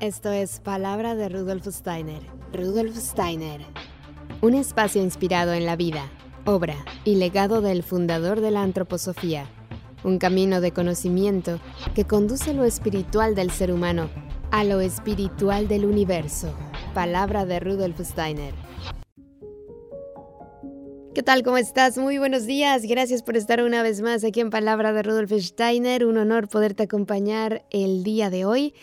Esto es Palabra de Rudolf Steiner. Rudolf Steiner. Un espacio inspirado en la vida, obra y legado del fundador de la antroposofía. Un camino de conocimiento que conduce lo espiritual del ser humano a lo espiritual del universo. Palabra de Rudolf Steiner. ¿Qué tal? ¿Cómo estás? Muy buenos días. Gracias por estar una vez más aquí en Palabra de Rudolf Steiner. Un honor poderte acompañar el día de hoy.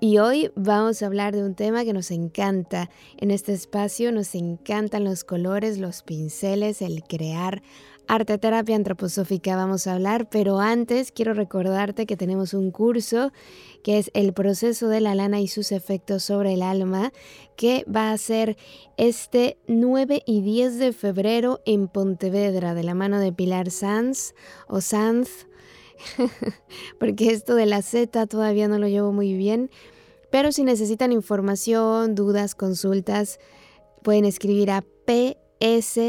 Y hoy vamos a hablar de un tema que nos encanta. En este espacio nos encantan los colores, los pinceles, el crear. Arte terapia antroposófica vamos a hablar, pero antes quiero recordarte que tenemos un curso que es el proceso de la lana y sus efectos sobre el alma, que va a ser este 9 y 10 de febrero en Pontevedra, de la mano de Pilar Sanz o Sanz porque esto de la Z todavía no lo llevo muy bien. Pero si necesitan información, dudas, consultas, pueden escribir a ps.pilarsanz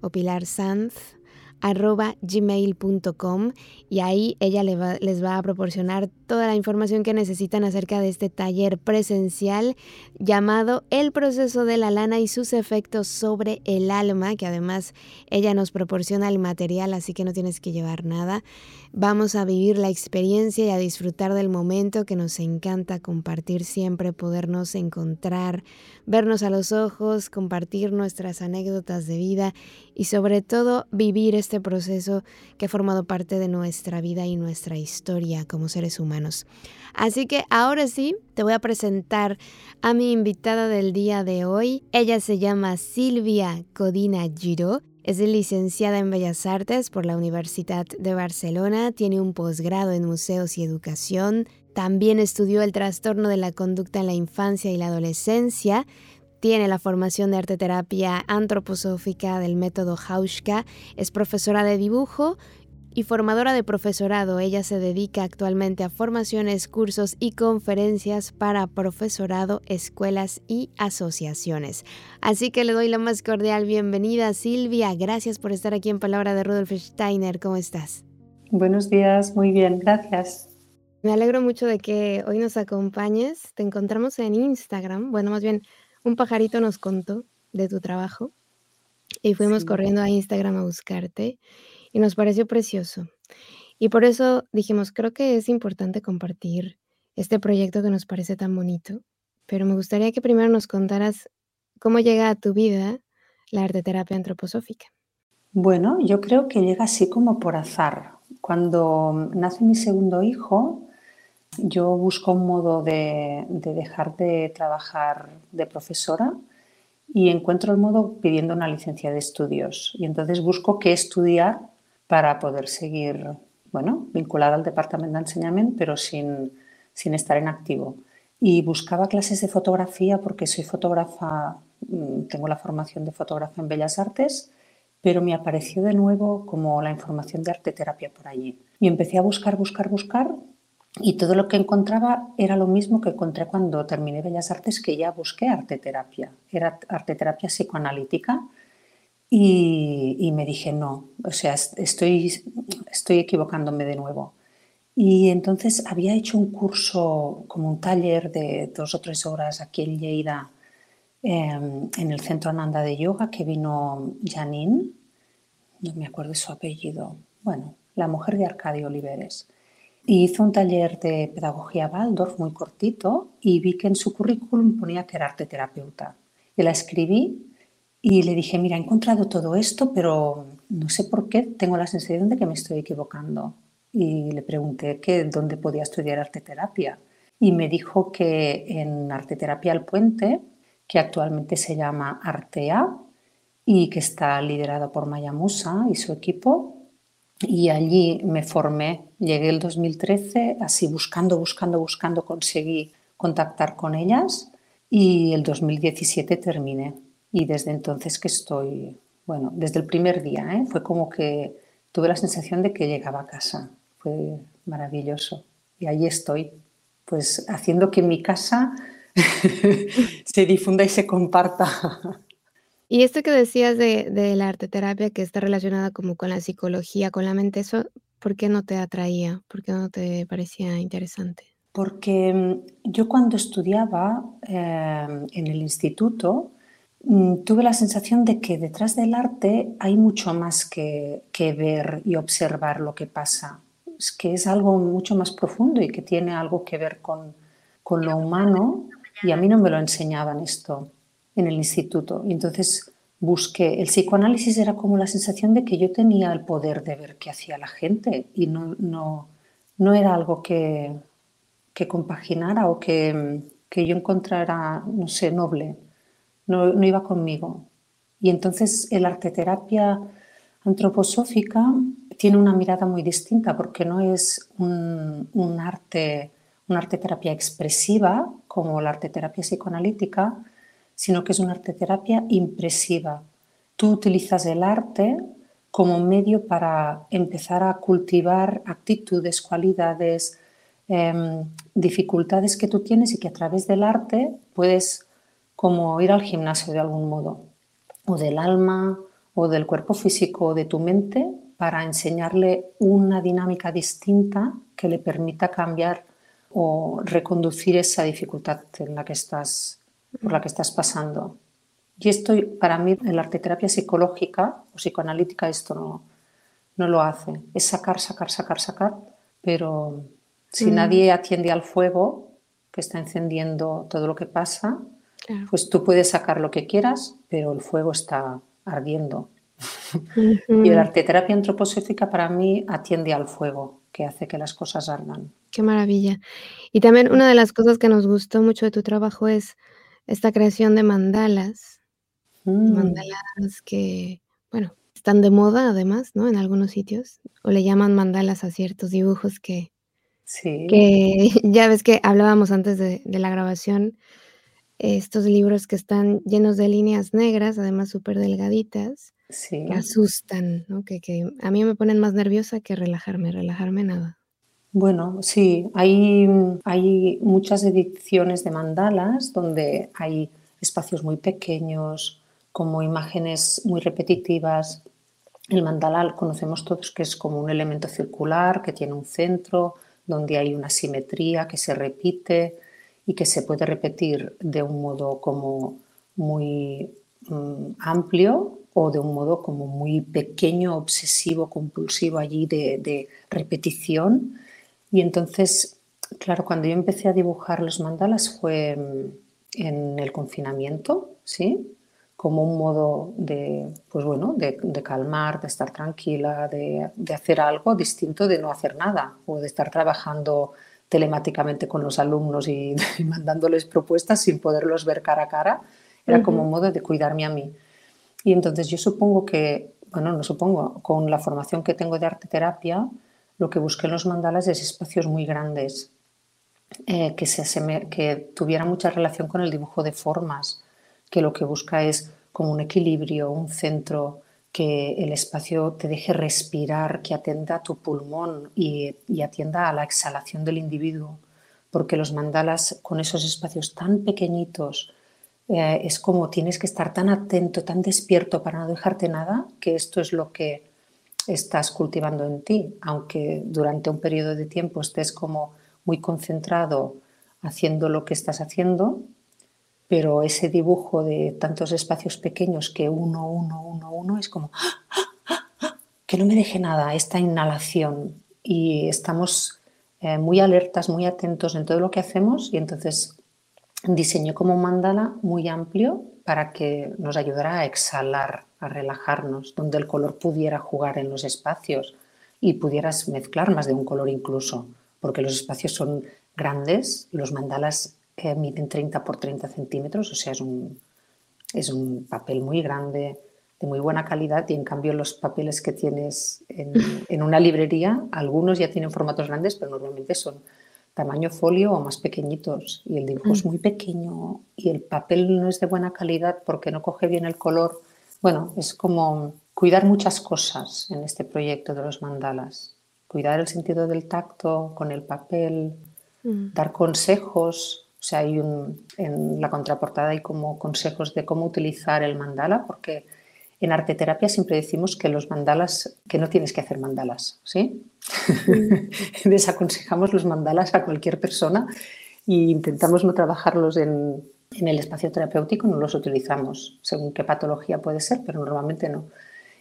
o pilarsanz arroba gmail.com y ahí ella les va a proporcionar toda la información que necesitan acerca de este taller presencial llamado El proceso de la lana y sus efectos sobre el alma, que además ella nos proporciona el material, así que no tienes que llevar nada. Vamos a vivir la experiencia y a disfrutar del momento que nos encanta compartir siempre, podernos encontrar, vernos a los ojos, compartir nuestras anécdotas de vida y sobre todo vivir este proceso que ha formado parte de nuestra vida y nuestra historia como seres humanos. Así que ahora sí, te voy a presentar a mi invitada del día de hoy. Ella se llama Silvia Codina Giro. Es licenciada en Bellas Artes por la Universidad de Barcelona, tiene un posgrado en museos y educación, también estudió el trastorno de la conducta en la infancia y la adolescencia, tiene la formación de arte terapia antroposófica del método Hauschka, es profesora de dibujo y formadora de profesorado. Ella se dedica actualmente a formaciones, cursos y conferencias para profesorado, escuelas y asociaciones. Así que le doy la más cordial bienvenida, Silvia. Gracias por estar aquí en Palabra de Rudolf Steiner. ¿Cómo estás? Buenos días, muy bien, gracias. Me alegro mucho de que hoy nos acompañes. Te encontramos en Instagram, bueno, más bien un pajarito nos contó de tu trabajo y fuimos corriendo a Instagram a buscarte y nos pareció precioso. Y por eso dijimos, creo que es importante compartir este proyecto que nos parece tan bonito, pero me gustaría que primero nos contaras cómo llega a tu vida la arte terapia antroposófica. Bueno, yo creo que llega así como por azar. Cuando nace mi segundo hijo, yo busco un modo de, dejar de trabajar de profesora y encuentro el modo pidiendo una licencia de estudios. Y entonces busco qué estudiar para poder seguir, bueno, vinculada al departamento de enseñamiento, pero sin, sin estar en activo. Y buscaba clases de fotografía porque soy fotógrafa, mm, tengo la formación de fotógrafa en Bellas Artes, pero me apareció de nuevo como la información de arte terapia por allí. Y empecé a buscar, buscar, buscar y todo lo que encontraba era lo mismo que encontré cuando terminé Bellas Artes, que ya busqué arte terapia. Era arte terapia psicoanalítica y, me dije, no, o sea, estoy, estoy equivocándome de nuevo. Y entonces había hecho un curso, como un taller de dos o tres horas aquí en Lleida, em, en el Centro Ananda de Yoga, que vino Janine, no me acuerdo su apellido, bueno, la mujer de Arcadio Oliveres. Y hizo un taller de pedagogía Waldorf muy cortito y vi que en su currículum ponía que era arte terapeuta. Y la escribí y le dije, mira, he encontrado todo esto, pero no sé por qué tengo la sensación de que me estoy equivocando. Y le pregunté que dónde podía estudiar arte terapia. Y me dijo que en arte terapia El Puente, que actualmente se llama Artea y que está liderado por Maya Musa y su equipo, y allí me formé. Llegué el 2013, así buscando, buscando, buscando, conseguí contactar con ellas y el 2017 terminé. Y desde entonces que estoy, bueno, desde el primer día, ¿eh? fue como que tuve la sensación de que llegaba a casa. Fue maravilloso. Y ahí estoy, pues haciendo que mi casa se difunda y se comparta. Y esto que decías de, de la arte terapia que está relacionada como con la psicología, con la mente, eso ¿Por qué no te atraía? ¿Por qué no te parecía interesante? Porque mm, yo cuando estudiaba eh, en el instituto tuve la sensación de que detrás del arte hay mucho más que, que ver y observar lo que pasa. Que es algo mucho más profundo y que tiene algo que ver con, con lo humano y a mí no me lo enseñaban esto en el instituto. Entonces busqué, el psicoanálisis era como la sensación de que yo tenía el poder de ver qué hacía la gente y no, no, no era algo que, que compaginara o que, que, yo encontrara, no sé, noble. No, iba conmigo. Y entonces el arte terapia antroposófica tiene una mirada muy distinta porque no es un, un arte, una arte terapia expresiva como la arte terapia psicoanalítica, sino que es una arte terapia impresiva. Tú utilizas el arte como medio para empezar a cultivar actitudes, cualidades, em, dificultades que tú tienes y que a través del arte puedes como ir al gimnasio de algún modo, o del alma, o del cuerpo físico, o de tu mente, para enseñarle una dinámica distinta que le permita cambiar o reconducir esa dificultad en la que estás por la que estás pasando. Y esto, para mí, en la arteterapia psicológica o psicoanalítica, esto no, no lo hace. Es sacar, sacar, sacar, sacar, pero si mm. nadie atiende al fuego que está encendiendo todo lo que pasa, pues tú puedes sacar lo que quieras, pero el fuego está ardiendo. y la arteterapia antroposófica para mí atiende al fuego que hace que las cosas ardan. Qué maravilla. Y también una de las cosas que nos gustó mucho de tu trabajo es esta creación de mandalas, mm. mandalas que, bueno, están de moda además, ¿no? En algunos sitios, o le llaman mandalas a ciertos dibujos que, sí. que ya ves que hablábamos antes de, la grabación, estos libros que están llenos de líneas negras, además súper delgaditas, que asustan, ¿no? Que, que a mí me ponen más nerviosa que relajarme, relajarme nada. Bueno, sí, hay, hay muchas ediciones de mandalas donde hay espacios muy pequeños, como imágenes muy repetitivas. El mandala conocemos todos que es como un elemento circular que tiene un centro, donde hay una simetría que se repite y que se puede repetir de un modo como muy mm, amplio o de un modo como muy pequeño, obsesivo, compulsivo allí de, de repetición y entonces, claro, cuando yo empecé a dibujar los mandalas fue mm, en el confinamiento, ¿sí? Como un modo de, pues bueno, de, calmar, de estar tranquila, de, hacer algo distinto de no hacer nada o de estar trabajando telemáticamente con los alumnos y, mandándoles propuestas sin poderlos ver cara a cara. Era como un modo de cuidarme a mí. Y entonces yo supongo que, bueno, no supongo, con la formación que tengo de arte terapia, lo que busqué en los mandalas es espacios muy grandes, eh, que, se que tuvieran mucha relación con el dibujo de formas, que lo que busca es como un equilibrio, un centro, que el espacio te deje respirar, que atienda a tu pulmón y, atienda a la exhalación del individuo, porque los mandalas con esos espacios tan pequeñitos, eh, es como tienes que estar tan atento, tan despierto para no dejarte nada, que esto es lo que estás cultivando en ti, aunque durante un periodo de tiempo estés como muy concentrado haciendo lo que estás haciendo, pero ese dibujo de tantos espacios pequeños que uno, uno, uno, uno es como que no me deje nada, esta inhalación y estamos eh, muy alertas, muy atentos en todo lo que hacemos y entonces diseño como mandala muy amplio para que nos ayudara a exhalar a relajarnos, donde el color pudiera jugar en los espacios y pudieras mezclar más de un color incluso, porque los espacios son grandes, los mandalas eh, miden 30 por 30 centímetros, o sea, es un, es un papel muy grande, de muy buena calidad, y en cambio los papeles que tienes en, en una librería, algunos ya tienen formatos grandes, pero normalmente son tamaño folio o más pequeñitos y el dibujo es mm. muy pequeño y el papel no es de buena calidad porque no coge bien el color bueno, es como cuidar muchas cosas en este proyecto de los mandalas. Cuidar el sentido del tacto con el papel, mm. dar consejos. O sea, hay un, en la contraportada hay como consejos de cómo utilizar el mandala, porque en arte terapia siempre decimos que los mandalas, que no tienes que hacer mandalas, ¿sí? Desaconsejamos los mandalas a cualquier persona e intentamos no trabajarlos en, en el espacio terapéutico, no los utilizamos, según qué patología puede ser, pero normalmente no.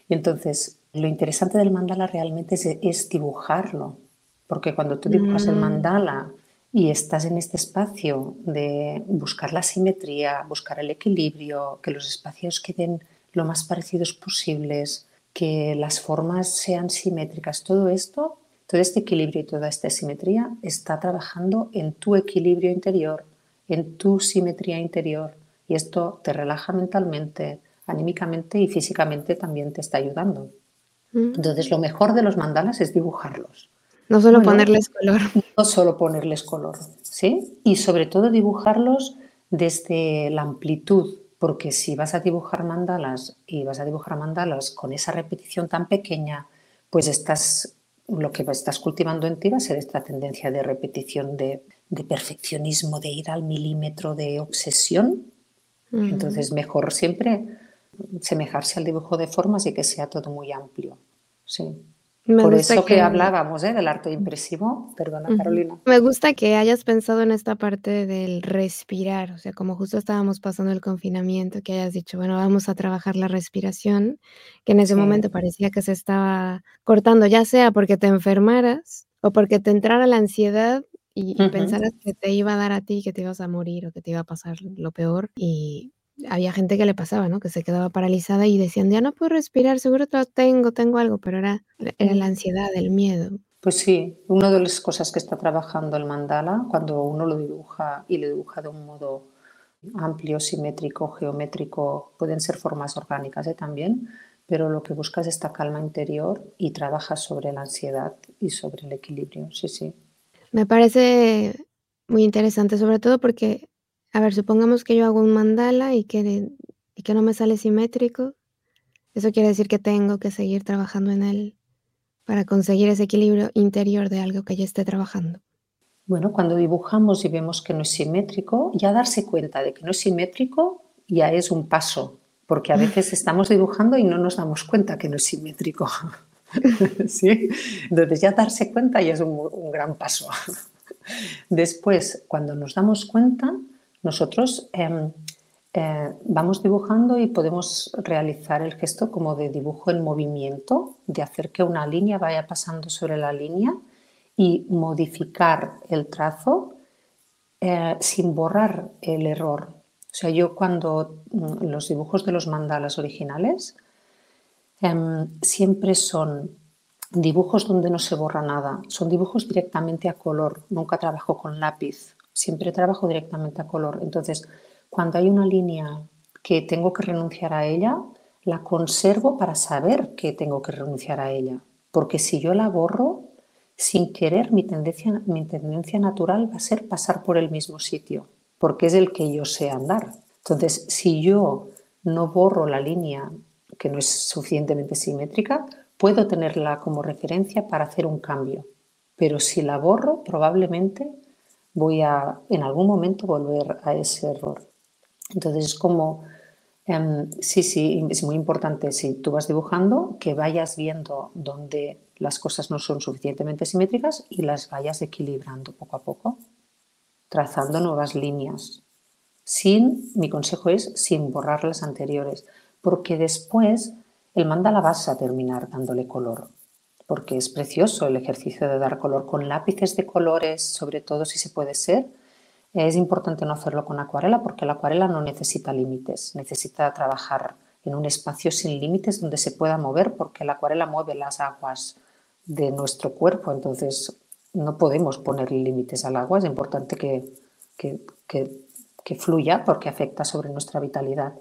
Y entonces, lo interesante del mandala realmente es, dibujarlo, porque cuando tú dibujas el mm. mandala y estás en este espacio de buscar la simetría, buscar el equilibrio, que los espacios queden lo más parecidos posibles, que las formas sean simétricas, todo esto, todo este equilibrio y toda esta simetría está trabajando en tu equilibrio interior, en tu simetría interior y esto te relaja mentalmente, anímicamente y físicamente también te está ayudando. Mm. Entonces, lo mejor de los mandalas es dibujarlos. No solo ponerles color. No solo ponerles color, ¿sí? Y sobre todo dibujarlos desde la amplitud, porque si vas a dibujar mandalas y vas a dibujar mandalas con esa repetición tan pequeña, pues estás, lo que estás cultivando en ti va a ser esta tendencia de repetición, de, de perfeccionismo, de ir al milímetro, de obsesión. Entonces, mejor siempre semejarse al dibujo de formas y que sea todo muy amplio. Sí. Por eso que, hablábamos ¿eh? del arte impresivo. Perdona, Carolina. Me gusta que hayas pensado en esta parte del respirar, o sea, como justo estábamos pasando el confinamiento, que hayas dicho, bueno, vamos a trabajar la respiración, que en ese momento parecía que se estaba cortando, ya sea porque te enfermaras o porque te entrara la ansiedad y, pensaras que te iba a dar a ti, que te ibas a morir o que te iba a pasar lo peor. Y había gente que le pasaba, ¿no? Que se quedaba paralizada y decían, ya no puedo respirar, seguro que tengo, tengo algo, pero era, era la ansiedad, el miedo. Pues sí, una de las cosas que está trabajando el mandala, cuando uno lo dibuja y lo dibuja de un modo amplio, simétrico, geométrico, pueden ser formas orgánicas ¿eh? también, pero lo que busca es esta calma interior y trabaja sobre la ansiedad y sobre el equilibrio, sí, sí. Me parece muy interesante, sobre todo porque a ver, supongamos que yo hago un mandala y que, y que no me sale simétrico. Eso quiere decir que tengo que seguir trabajando en él para conseguir ese equilibrio interior de algo que ya esté trabajando. Bueno, cuando dibujamos y vemos que no es simétrico, ya darse cuenta de que no es simétrico ya es un paso, porque a veces estamos dibujando y no nos damos cuenta que no es simétrico. ¿Sí? Entonces ya darse cuenta ya es un, un gran paso. Después, cuando nos damos cuenta, nosotros em, eh, vamos dibujando y podemos realizar el gesto como de dibujo en movimiento, de hacer que una línea vaya pasando sobre la línea y modificar el trazo eh, sin borrar el error. O sea, yo cuando mm, los dibujos de los mandalas originales em, siempre son dibujos donde no se borra nada, son dibujos directamente a color, nunca trabajo con lápiz siempre trabajo directamente a color. Entonces, cuando hay una línea que tengo que renunciar a ella, la conservo para saber que tengo que renunciar a ella. Porque si yo la borro, sin querer, mi tendencia, mi tendencia natural va a ser pasar por el mismo sitio, porque es el que yo sé andar. Entonces, si yo no borro la línea que no es suficientemente simétrica, puedo tenerla como referencia para hacer un cambio. Pero si la borro, probablemente voy a en algún momento volver a ese error. Entonces es como, em, sí, sí, es muy importante si tú vas dibujando que vayas viendo dónde las cosas no son suficientemente simétricas y las vayas equilibrando poco a poco, trazando nuevas líneas. Sin, mi consejo es sin borrar las anteriores, porque después el mandala vas a terminar dándole color porque es precioso el ejercicio de dar color con lápices de colores, sobre todo si se puede ser. Es importante no hacerlo con acuarela porque la acuarela no necesita límites, necesita trabajar en un espacio sin límites donde se pueda mover porque la acuarela mueve las aguas de nuestro cuerpo, entonces no podemos poner límites al agua, es importante que, que, que fluya porque afecta sobre nuestra vitalidad.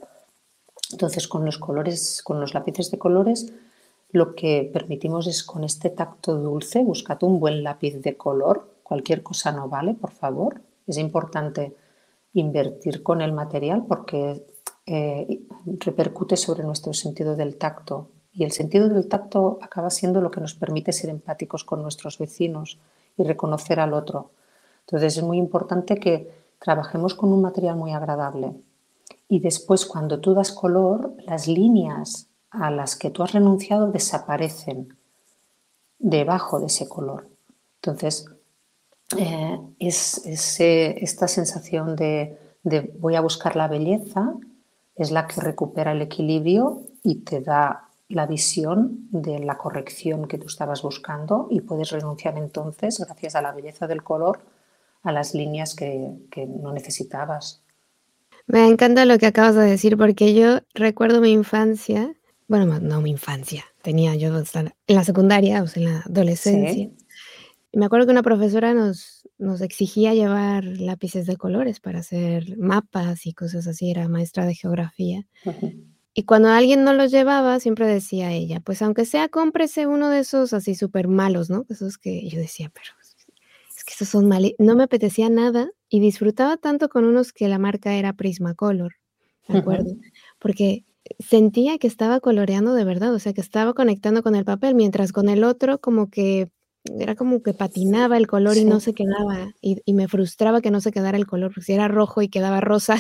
Entonces con los colores, con los lápices de colores, lo que permitimos es con este tacto dulce, buscate un buen lápiz de color, cualquier cosa no vale, por favor. Es importante invertir con el material porque eh, repercute sobre nuestro sentido del tacto y el sentido del tacto acaba siendo lo que nos permite ser empáticos con nuestros vecinos y reconocer al otro. Entonces es muy importante que trabajemos con un material muy agradable y después cuando tú das color, las líneas a las que tú has renunciado desaparecen debajo de ese color. Entonces, eh, es, esta sensación de, voy a buscar la belleza es la que recupera el equilibrio y te da la visión de la corrección que tú estabas buscando y puedes renunciar entonces, gracias a la belleza del color, a las líneas que, que no necesitabas. Me encanta lo que acabas de decir porque yo recuerdo mi infancia, bueno, no mi infancia, tenía yo en la secundaria, o sea, en la adolescencia. Y me acuerdo que una profesora nos, nos exigía llevar lápices de colores para hacer mapas y cosas así, era maestra de geografía. Y cuando alguien no los llevaba, siempre decía ella, pues aunque sea, cómprese uno de esos así súper malos, ¿no? Esos que yo decía, pero es que esos son malos. No me apetecía nada y disfrutaba tanto con unos que la marca era Prismacolor, ¿de acuerdo? Porque sentía que estaba coloreando de verdad, o sea, que estaba conectando con el papel, mientras con el otro como que era como que patinaba el color y no se quedaba, y, me frustraba que no se quedara el color, porque si era rojo y quedaba rosa,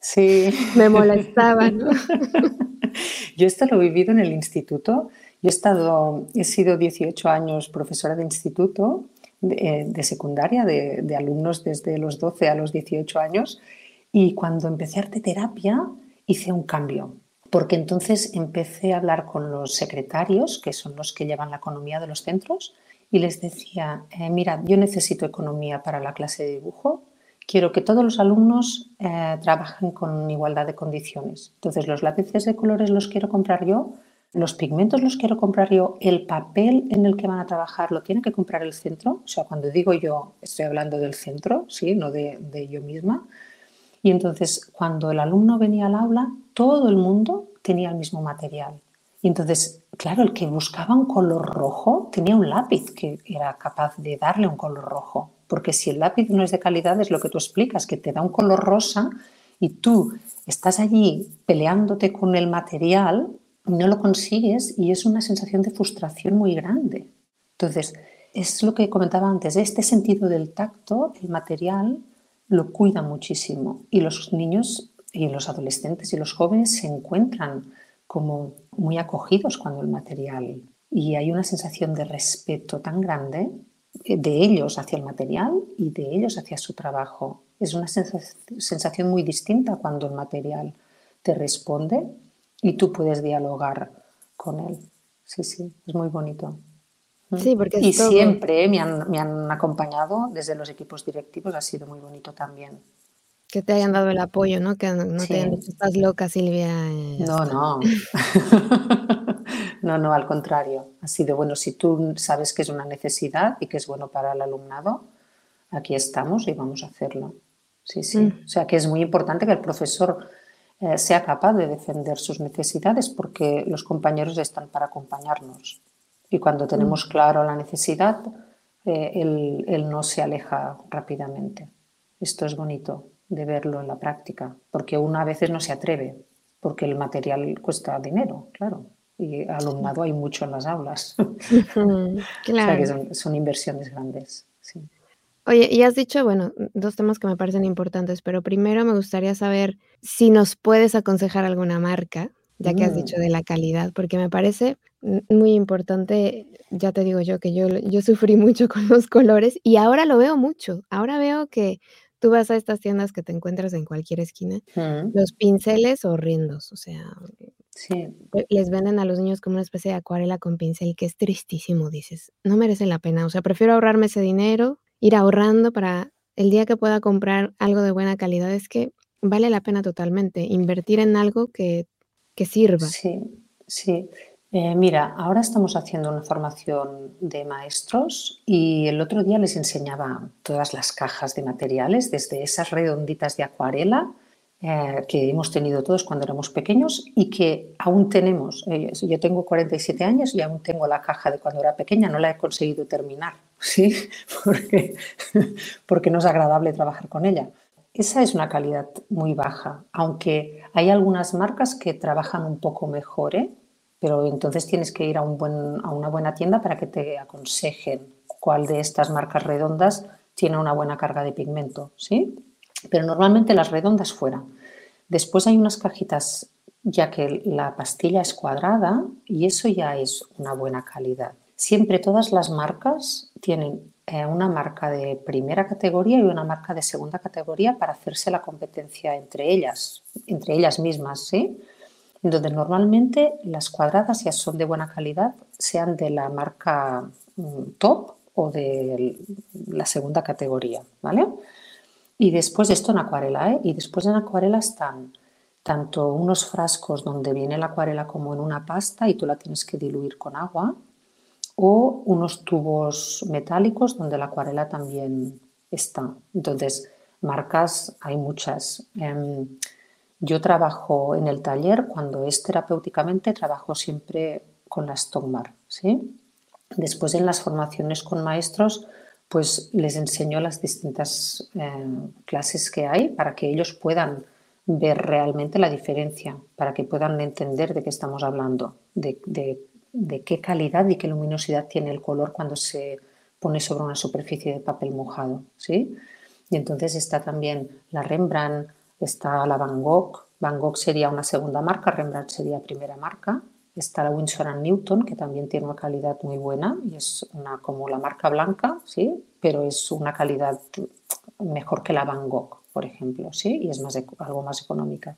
sí. me molestaba, ¿no? Yo esto lo he vivido en el instituto, yo he estado, he sido 18 años profesora de instituto, de, eh, secundaria, de, de, alumnos desde los 12 a los 18 años, y cuando empecé arte terapia hice un cambio, porque entonces empecé a hablar con los secretarios, que son los que llevan la economía de los centros, y les decía, eh, mira, yo necesito economía para la clase de dibujo, quiero que todos los alumnos eh, trabajen con igualdad de condiciones. Entonces, los lápices de colores los quiero comprar yo, los pigmentos los quiero comprar yo, el papel en el que van a trabajar lo tiene que comprar el centro. O sea, cuando digo yo, estoy hablando del centro, ¿sí? no de, de yo misma. Y entonces, cuando el alumno venía al aula, todo el mundo tenía el mismo material. Y entonces claro, el que buscaba un color rojo tenía un lápiz que era capaz de darle un color rojo. Porque si el lápiz no es de calidad, es lo que tú explicas, que te da un color rosa y tú estás allí peleándote con el material, no lo consigues y es una sensación de frustración muy grande. Entonces, es lo que comentaba antes, este sentido del tacto, el material, lo cuida muchísimo y los niños y los adolescentes y los jóvenes se encuentran como muy acogidos cuando el material y hay una sensación de respeto tan grande eh, de ellos hacia el material y de ellos hacia su trabajo. Es una sensación muy distinta cuando el material te responde y tú puedes dialogar con él. Sí, sí, es muy bonito. Sí, porque y siempre me han, me han acompañado desde los equipos directivos, ha sido muy bonito también. Que te hayan dado el apoyo, ¿no? Que no te hayan dicho, estás loca, Silvia. No, no. no, no, al contrario. Ha sido, bueno, si tú sabes que es una necesidad y que es bueno para el alumnado, aquí estamos y vamos a hacerlo. Sí, sí. Mm. O sea que es muy importante que el profesor eh, sea capaz de defender sus necesidades porque los compañeros están para acompañarnos. Y cuando tenemos mm. claro la necesidad, eh, él no se aleja rápidamente. Esto es bonito de verlo en la práctica, porque uno a veces no se atreve, porque el material cuesta dinero, claro, y alumnado hay mucho en las aulas. claro. o sea que son, inversiones grandes. Sí. Oye, y has dicho, bueno, dos temas que me parecen importantes, pero primero me gustaría saber si nos puedes aconsejar alguna marca, ya que has mm. dicho de la calidad, porque me parece muy importante, ya te digo yo, que yo, yo sufrí mucho con los colores y ahora lo veo mucho. Ahora veo que tú vas a estas tiendas que te encuentras en cualquier esquina, los pinceles horrendos, o sea, les venden a los niños como una especie de acuarela con pincel que es tristísimo, dices, no merece la pena, o sea, prefiero ahorrarme ese dinero, ir ahorrando para el día que pueda comprar algo de buena calidad, es que vale la pena totalmente invertir en algo que, que sirva. Sí, sí. Eh, mira, ahora estamos haciendo una formación de maestros y el otro día les enseñaba todas las cajas de materiales, desde esas redonditas de acuarela eh, que hemos tenido todos cuando éramos pequeños y que aún tenemos. Eh, yo tengo 47 años y aún tengo la caja de cuando era pequeña, no la he conseguido terminar, ¿sí? porque, porque no es agradable trabajar con ella. Esa es una calidad muy baja, aunque hay algunas marcas que trabajan un poco mejor. ¿eh? Pero entonces tienes que ir a, un buen, a una buena tienda para que te aconsejen cuál de estas marcas redondas tiene una buena carga de pigmento, ¿sí? Pero normalmente las redondas fuera. Después hay unas cajitas ya que la pastilla es cuadrada y eso ya es una buena calidad. Siempre todas las marcas tienen eh, una marca de primera categoría y una marca de segunda categoría para hacerse la competencia entre ellas, entre ellas mismas, ¿sí? Entonces, normalmente las cuadradas ya son de buena calidad, sean de la marca mm, top o de la segunda categoría, ¿vale? Y después de esto en acuarela, ¿eh? Y después en acuarela están tanto unos frascos donde viene la acuarela como en una pasta y tú la tienes que diluir con agua, o unos tubos metálicos donde la acuarela también está. Entonces, marcas hay muchas. Em, yo trabajo en el taller, cuando es terapéuticamente, trabajo siempre con la Stockmar. ¿sí? Después en las formaciones con maestros, pues les enseño las distintas em, clases que hay para que ellos puedan ver realmente la diferencia, para que puedan entender de qué estamos hablando, de, qué calidad y qué luminosidad tiene el color cuando se pone sobre una superficie de papel mojado. Y entonces está también la Rembrandt, está la Van Gogh. Van Gogh sería una segunda marca, Rembrandt sería primera marca. Está la Winsor Newton, que también tiene una calidad muy buena y es una, como la marca blanca, ¿sí? pero es una calidad mejor que la Van Gogh, por ejemplo, ¿sí? y es más, algo más económica.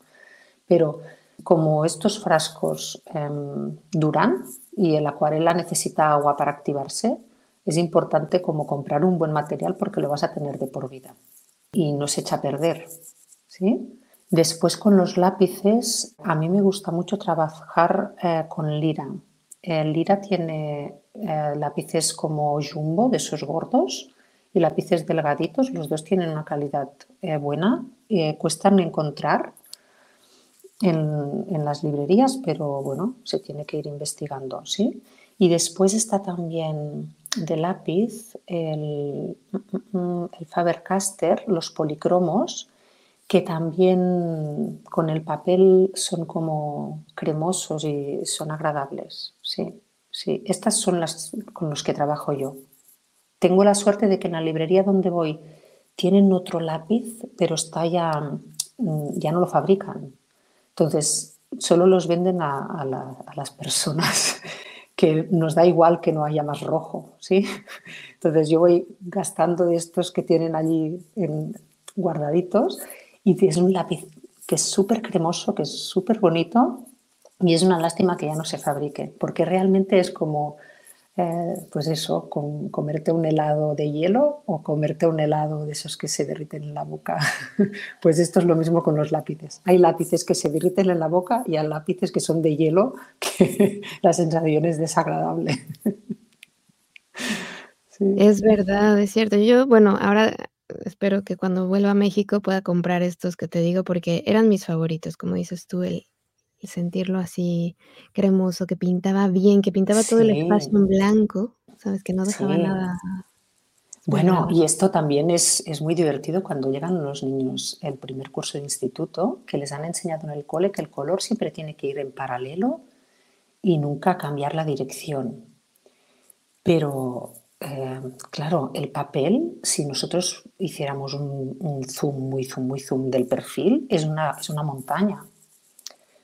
Pero como estos frascos em, duran y el acuarela necesita agua para activarse, es importante como comprar un buen material porque lo vas a tener de por vida y no se echa a perder. Después con los lápices, a mí me gusta mucho trabajar eh, con lira. El lira tiene eh, lápices como jumbo, de esos gordos, y lápices delgaditos. Los dos tienen una calidad eh, buena, cuestan encontrar en, las librerías, pero bueno, se tiene que ir investigando, ¿sí? Y después está también de lápiz el, el Faber-Castell, los policromos, que también con el papel son como cremosos y son agradables. Sí, sí. Estas son las con los que trabajo yo. Tengo la suerte de que en la librería donde voy tienen otro lápiz, pero está ya, ya no lo fabrican. Entonces, solo los venden a, las personas que nos da igual que no haya más rojo, ¿sí? Entonces yo voy gastando de estos que tienen allí guardaditos y es un lápiz que es súper cremoso, que es súper bonito y es una lástima que ya no se fabrique, porque realmente es como eh, pues eso, con, comerte un helado de hielo o comerte un helado de esos que se derriten en la boca. pues esto es lo mismo con los lápices. Hay lápices que se derriten en la boca y hay lápices que son de hielo, que la sensación es desagradable. Es verdad, es cierto. Yo, bueno, ahora espero que cuando vuelva a México pueda comprar estos que te digo porque eran mis favoritos, como dices tú, el, sentirlo así cremoso, que pintaba bien, que pintaba todo el espacio en blanco, ¿sabes? Que no dejaba nada. Bueno, y esto también es, es, muy divertido cuando llegan los niños el primer curso de instituto, que les han enseñado en el cole que el color siempre tiene que ir en paralelo y nunca cambiar la dirección. Pero, eh, claro, el papel, si nosotros hiciéramos un, zoom, muy zoom, muy zoom del perfil, es una, es una montaña.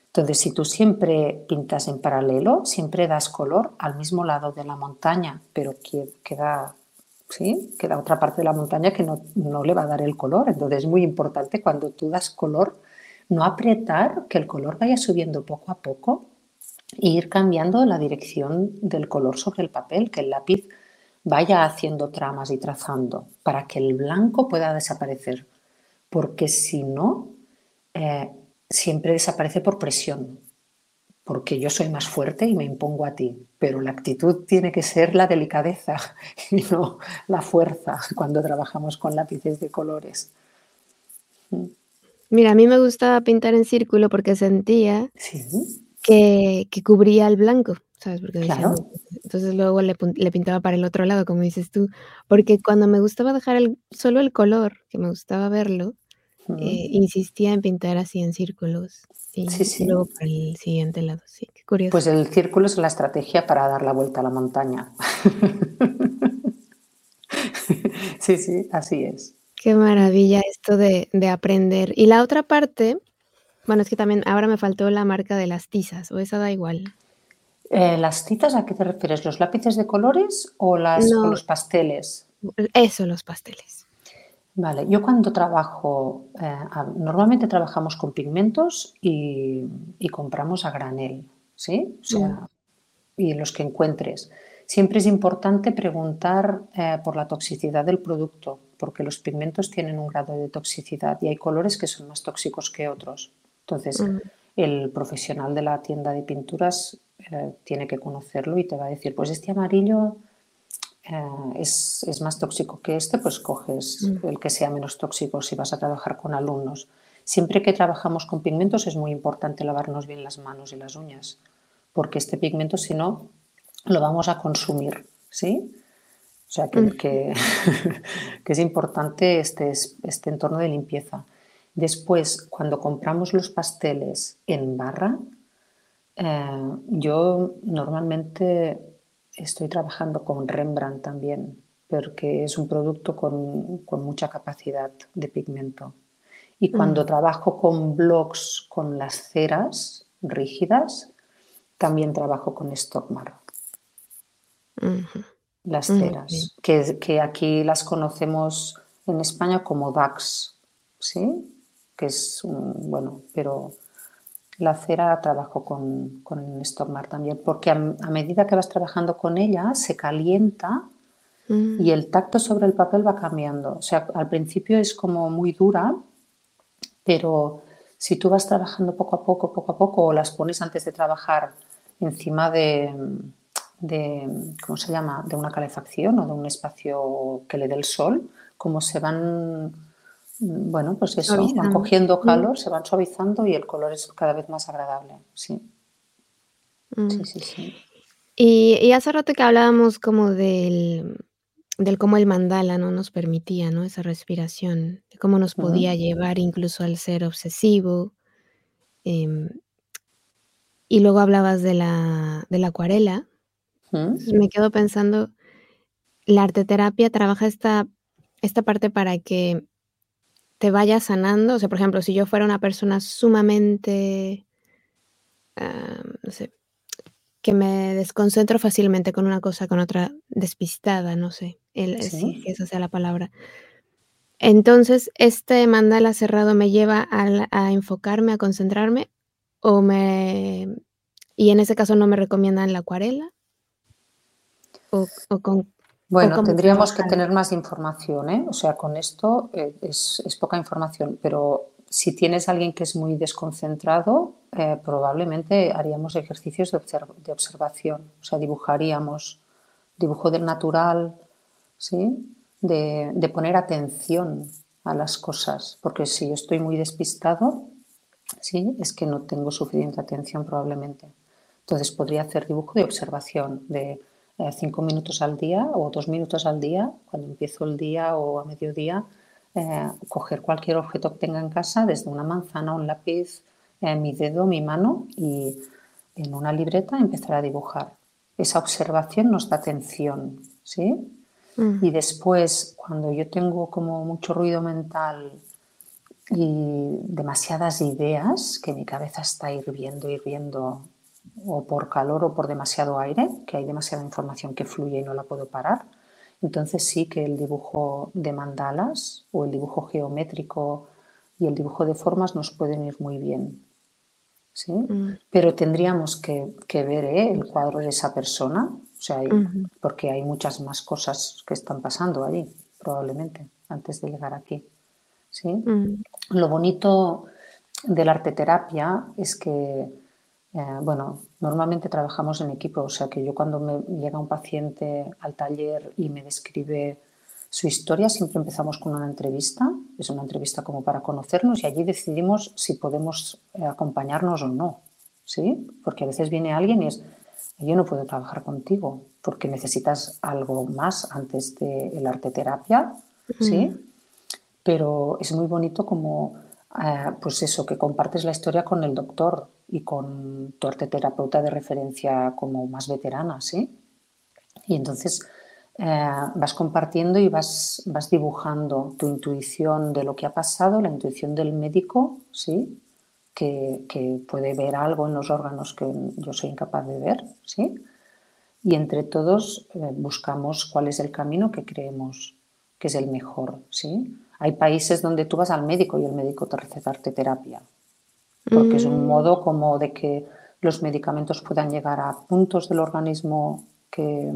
Entonces, si tú siempre pintas en paralelo, siempre das color al mismo lado de la montaña, pero queda, ¿sí? queda otra parte de la montaña que no, le va a dar el color. Entonces, es muy importante cuando tú das color, no apretar, que el color vaya subiendo poco a poco e ir cambiando la dirección del color sobre el papel, que el lápiz vaya haciendo tramas y trazando para que el blanco pueda desaparecer. Porque si no, eh, siempre desaparece por presión, porque yo soy más fuerte y me impongo a ti, pero la actitud tiene que ser la delicadeza y no la fuerza cuando trabajamos con lápices de colores. Mira, a mí me gustaba pintar en círculo porque sentía que, cubría el blanco, ¿sabes? Porque entonces luego le, pintaba para el otro lado, como dices tú, porque cuando me gustaba dejar el, solo el color, que me gustaba verlo, eh, insistía en pintar así en círculos y, luego para el siguiente lado. Sí, qué curioso. Pues el círculo es la estrategia para dar la vuelta a la montaña. sí, sí, así es. Qué maravilla esto de, aprender. Y la otra parte Bueno, es que también ahora me faltó la marca de las tizas, o esa da igual. Eh, ¿Las tizas a qué te refieres? ¿Los lápices de colores o, las, los pasteles? Eso, los pasteles. Vale, yo cuando trabajo, eh, normalmente trabajamos con pigmentos y, compramos a granel, ¿sí? O sea, mm. y los que encuentres. Siempre es importante preguntar eh, por la toxicidad del producto, porque los pigmentos tienen un grado de toxicidad y hay colores que son más tóxicos que otros. Entonces, mm. El profesional de la tienda de pinturas eh, tiene que conocerlo y te va a decir, pues este amarillo eh, es, más tóxico que este, pues coges mm. el que sea menos tóxico si vas a trabajar con alumnos. Siempre que trabajamos con pigmentos es muy importante lavarnos bien las manos y las uñas, porque este pigmento si no lo vamos a consumir, ¿sí? O sea que, mm. que, es importante este, este entorno de limpieza. Después, cuando compramos los pasteles en barra, eh, yo normalmente estoy trabajando con Rembrandt también, porque es un producto con, mucha capacidad de pigmento. Y cuando mm. trabajo con blocks con las ceras rígidas, también trabajo con Stockmar. Las ceras, que, aquí las conocemos en España como DAX, ¿sí? Que es un, bueno, pero la cera trabajo con, con Stockmar también, porque a, medida que vas trabajando con ella se calienta mm. y el tacto sobre el papel va cambiando. O sea, al principio es como muy dura, pero si tú vas trabajando poco a poco, poco a poco, o las pones antes de trabajar encima de, de ¿cómo se llama?, de una calefacción o de un espacio que le dé el sol, como se van bueno, pues eso, van cogiendo calor, se van suavizando y el color es cada vez más agradable, sí. Mm. Sí, sí, sí. Y, hace rato que hablábamos como del, del cómo el mandala no nos permitía, ¿no? Esa respiración, de cómo nos podía llevar incluso al ser obsesivo. Em, y luego hablabas de la, de la acuarela. Me quedo pensando, la arteterapia trabaja esta, esta parte para que te vaya sanando. O sea, por ejemplo, si yo fuera una persona sumamente, ah, no sé, que me desconcentro fácilmente con una cosa, con otra, despistada, no sé, el, sí. que esa sea la palabra. Entonces, este mandala cerrado me lleva a, enfocarme, a concentrarme, o me... Y en ese caso no me recomiendan la acuarela. O, o con bueno, tendríamos que tener más información, ¿eh? O sea, con esto eh, es, poca información, pero si tienes a alguien que es muy desconcentrado, eh, probablemente haríamos ejercicios de, de, observación, o sea, dibujaríamos dibujo del natural, ¿sí? De, de, poner atención a las cosas, porque si yo estoy muy despistado, ¿sí? Es que no tengo suficiente atención probablemente. Entonces podría hacer dibujo de observación, de cinco minutos al día o dos minutos al día, cuando empiezo el día o a mediodía, eh, coger cualquier objeto que tenga en casa, desde una manzana, un lápiz, eh, mi dedo, mi mano y en una libreta empezar a dibujar. Esa observación nos da atención, ¿sí? Mm. Y después, cuando yo tengo como mucho ruido mental y demasiadas ideas, que mi cabeza está hirviendo, hirviendo, o por calor o por demasiado aire, que hay demasiada información que fluye y no la puedo parar. Entonces sí que el dibujo de mandalas o el dibujo geométrico y el dibujo de formas nos pueden ir muy bien. ¿sí? Mm. Pero tendríamos que, ver ¿eh? el cuadro de esa persona, o sea, porque hay muchas más cosas que están pasando allí, probablemente, antes de llegar aquí. ¿sí? Mm. Lo bonito de la arteterapia es que eh, bueno, normalmente trabajamos en equipo, o sea que yo cuando me llega un paciente al taller y me describe su historia, siempre empezamos con una entrevista, es una entrevista como para conocernos y allí decidimos si podemos eh, acompañarnos o no, ¿sí? Porque a veces viene alguien y es, yo no puedo trabajar contigo porque necesitas algo más antes de la arte terapia, ¿sí? Pero es muy bonito como, eh, pues eso, que compartes la historia con el doctor, y con tu arte terapeuta de referencia como más veterana, ¿sí? Y entonces eh, vas compartiendo y vas, vas dibujando tu intuición de lo que ha pasado, la intuición del médico, ¿sí? que, puede ver algo en los órganos que yo soy incapaz de ver, ¿sí? Y entre todos eh, buscamos cuál es el camino que creemos que es el mejor, ¿sí? Hay países donde tú vas al médico y el médico te receta terapia, porque es un mm. modo como de que los medicamentos puedan llegar a puntos del organismo que,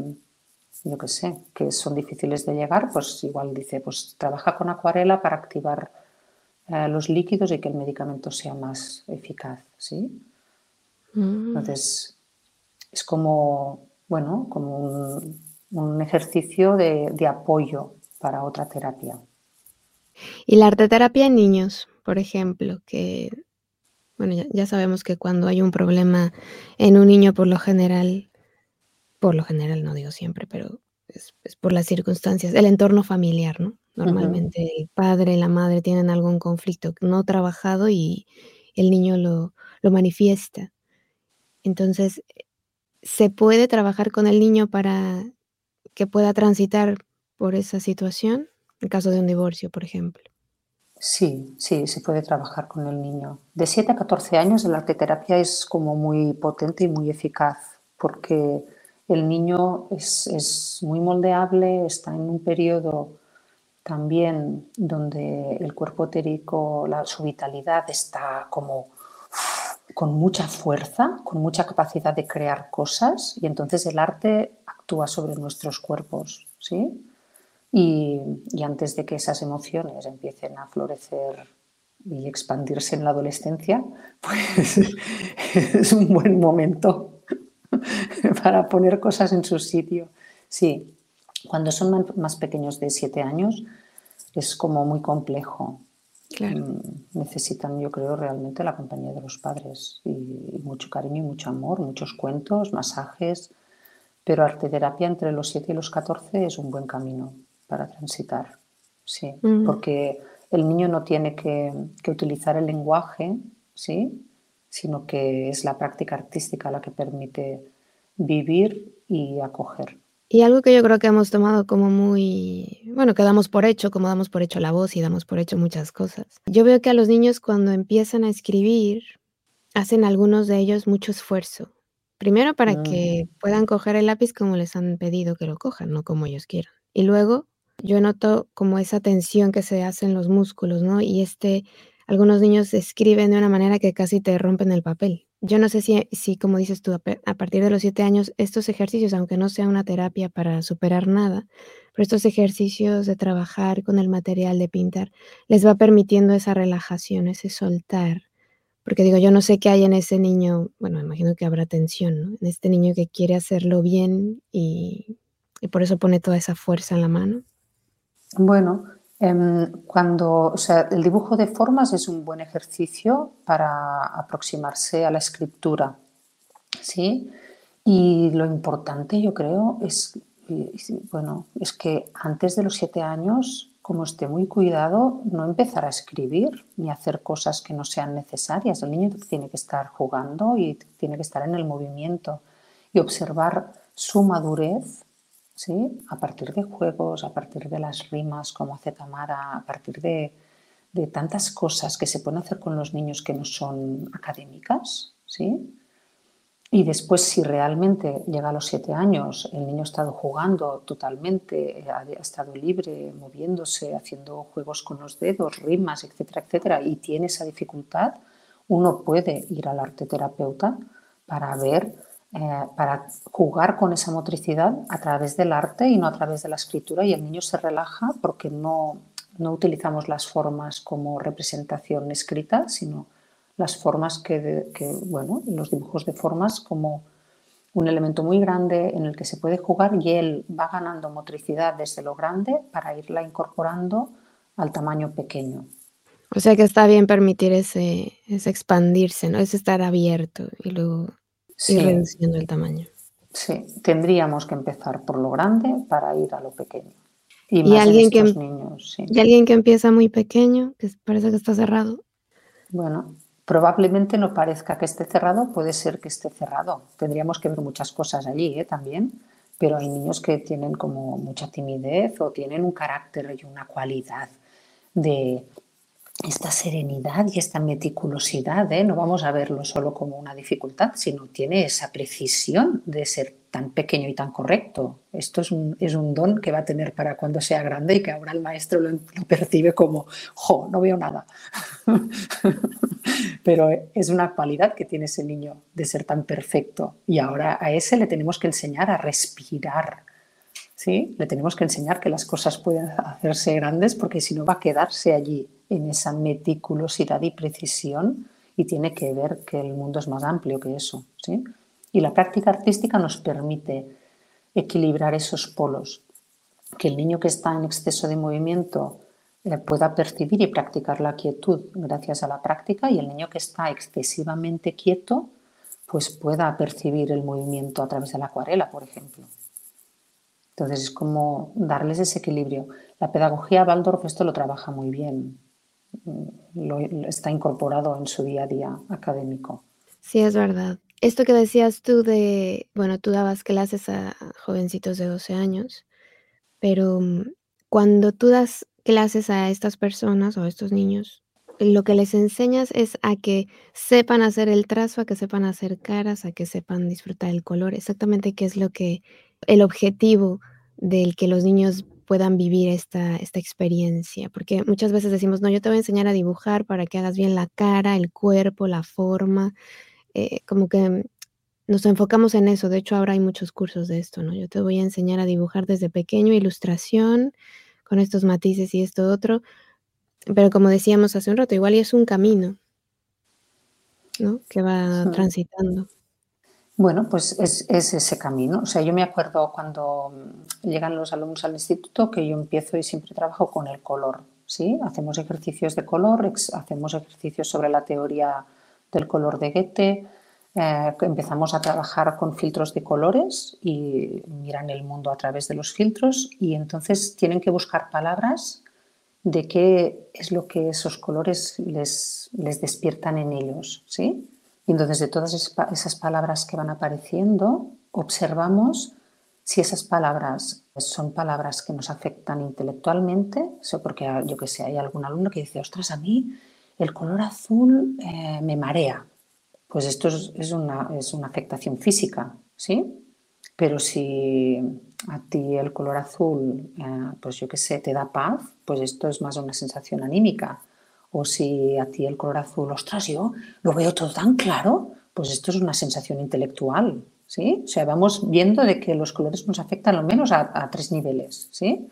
yo qué sé, que son difíciles de llegar, pues igual dice, pues trabaja con acuarela para activar eh, los líquidos y que el medicamento sea más eficaz, ¿sí? Mm. Entonces, es como, bueno, como un, ejercicio de, apoyo para otra terapia. Y la arteterapia en niños, por ejemplo, que, bueno, ya, sabemos que cuando hay un problema en un niño, por lo general, por lo general no digo siempre, pero es por las circunstancias, el entorno familiar, ¿no? Normalmente el padre y la madre tienen algún conflicto no trabajado y el niño lo, manifiesta. Entonces, ¿se puede trabajar con el niño para que pueda transitar por esa situación? En caso de un divorcio, por ejemplo. Sí, sí, se puede trabajar con el niño. De 7 a 14 años la arteterapia es como muy potente y muy eficaz porque el niño es, es muy moldeable, está en un periodo también donde el cuerpo etérico, la, su vitalidad está como con mucha fuerza, con mucha capacidad de crear cosas y entonces el arte actúa sobre nuestros cuerpos, ¿sí? Y, y antes de que esas emociones empiecen a florecer y expandirse en la adolescencia, pues es un buen momento para poner cosas en su sitio. Sí, cuando son más pequeños de siete años es como muy complejo. Mm, necesitan, yo creo, realmente la compañía de los padres y, mucho cariño y mucho amor, muchos cuentos, masajes, pero arte terapia entre los 7 y los 14 es un buen camino para transitar, sí, porque el niño no tiene que, que, utilizar el lenguaje, sí, sino que es la práctica artística la que permite vivir y acoger. Y algo que yo creo que hemos tomado como muy, bueno, que damos por hecho, como damos por hecho la voz y damos por hecho muchas cosas. Yo veo que a los niños cuando empiezan a escribir, hacen algunos de ellos mucho esfuerzo. Primero para que puedan coger el lápiz como les han pedido que lo cojan, no como ellos quieran. Y luego yo noto como esa tensión que se hace en los músculos, ¿no? Y este, algunos niños escriben de una manera que casi te rompen el papel. Yo no sé si, si, como dices tú, a partir de los siete años, estos ejercicios, aunque no sea una terapia para superar nada, pero estos ejercicios de trabajar con el material, de pintar, les va permitiendo esa relajación, ese soltar. Porque digo, yo no sé qué hay en ese niño, bueno, imagino que habrá tensión, ¿no? En este niño que quiere hacerlo bien y, y por eso pone toda esa fuerza en la mano. Bueno, Em, cuando, o sea, el dibujo de formas es un buen ejercicio para aproximarse a la escritura, ¿sí? Y lo importante, yo creo, es, bueno, es que antes de los siete años, como esté muy cuidado, no empezar a escribir ni hacer cosas que no sean necesarias. El niño tiene que estar jugando y tiene que estar en el movimiento y observar su madurez ¿sí? a partir de juegos, a partir de las rimas, como hace Tamara, a partir de, tantas cosas que se pueden hacer con los niños que no son académicas. ¿sí? Y después, si realmente llega a los siete años, el niño ha estado jugando totalmente, ha, estado libre, moviéndose, haciendo juegos con los dedos, rimas, etcétera, etcétera, y tiene esa dificultad, uno puede ir al arte terapeuta para ver eh, para jugar con esa motricidad a través del arte y no a través de la escritura y el niño se relaja porque no, no utilizamos las formas como representación escrita, sino las formas que, que, bueno, los dibujos de formas como un elemento muy grande en el que se puede jugar y él va ganando motricidad desde lo grande para irla incorporando al tamaño pequeño. O sea que está bien permitir ese, ese expandirse, ¿no? Es estar abierto y luego sí. reduciendo el tamaño. Sí, tendríamos que empezar por lo grande para ir a lo pequeño. Y, más alguien que, em- niños, ¿Y alguien que empieza muy pequeño, que parece que está cerrado? Bueno, probablemente no parezca que esté cerrado, puede ser que esté cerrado. Tendríamos que ver muchas cosas allí ¿eh? también, pero hay niños que tienen como mucha timidez o tienen un carácter y una cualidad de esta serenidad y esta meticulosidad, ¿eh? no vamos a verlo solo como una dificultad, sino tiene esa precisión de ser tan pequeño y tan correcto. Esto es un, es un don que va a tener para cuando sea grande y que ahora el maestro lo, lo percibe como, jo, no veo nada. Pero es una cualidad que tiene ese niño de ser tan perfecto. Y ahora a ese le tenemos que enseñar a respirar. ¿Sí? Le tenemos que enseñar que las cosas pueden hacerse grandes porque si no va a quedarse allí en esa meticulosidad y precisión y tiene que ver que el mundo es más amplio que eso. ¿sí? Y la práctica artística nos permite equilibrar esos polos, que el niño que está en exceso de movimiento eh, pueda percibir y practicar la quietud gracias a la práctica y el niño que está excesivamente quieto pues pueda percibir el movimiento a través de la acuarela, por ejemplo. Entonces es como darles ese equilibrio. La pedagogía Waldorf esto lo trabaja muy bien lo, está incorporado en su día a día académico. Sí, es verdad. Esto que decías tú de, bueno, tú dabas clases a jovencitos de 12 años, pero mm, cuando tú das clases a estas personas o a estos niños, lo que les enseñas es a que sepan hacer el trazo, a que sepan hacer caras, a que sepan disfrutar el color, exactamente qué es lo que, el objetivo del que los niños puedan vivir esta, esta experiencia, porque muchas veces decimos, no, yo te voy a enseñar a dibujar para que hagas bien la cara, el cuerpo, la forma, eh, como que nos enfocamos en eso, de hecho ahora hay muchos cursos de esto, ¿no? Yo te voy a enseñar a dibujar desde pequeño, ilustración, con estos matices y esto otro, pero como decíamos hace un rato, igual es un camino, ¿no? Que va transitando. Bueno, pues es, ese camino. O sea, yo me acuerdo cuando llegan los alumnos al instituto que yo empiezo y siempre trabajo con el color. ¿sí? Hacemos ejercicios de color, hacemos ejercicios sobre la teoría del color de Goethe, eh, empezamos a trabajar con filtros de colores y miran el mundo a través de los filtros y entonces tienen que buscar palabras de qué es lo que esos colores les, les despiertan en ellos. ¿sí? Y entonces de todas esas palabras que van apareciendo, observamos si esas palabras son palabras que nos afectan intelectualmente, porque yo que sé, hay algún alumno que dice, ostras, a mí el color azul eh, me marea. Pues esto es, una, es una afectación física, ¿sí? Pero si a ti el color azul, eh, pues yo que sé, te da paz, pues esto es más una sensación anímica o si a el color azul, ostras, yo lo veo todo tan claro, pues esto es una sensación intelectual, ¿sí? O sea, vamos viendo de que los colores nos afectan al menos a, tres niveles, ¿sí?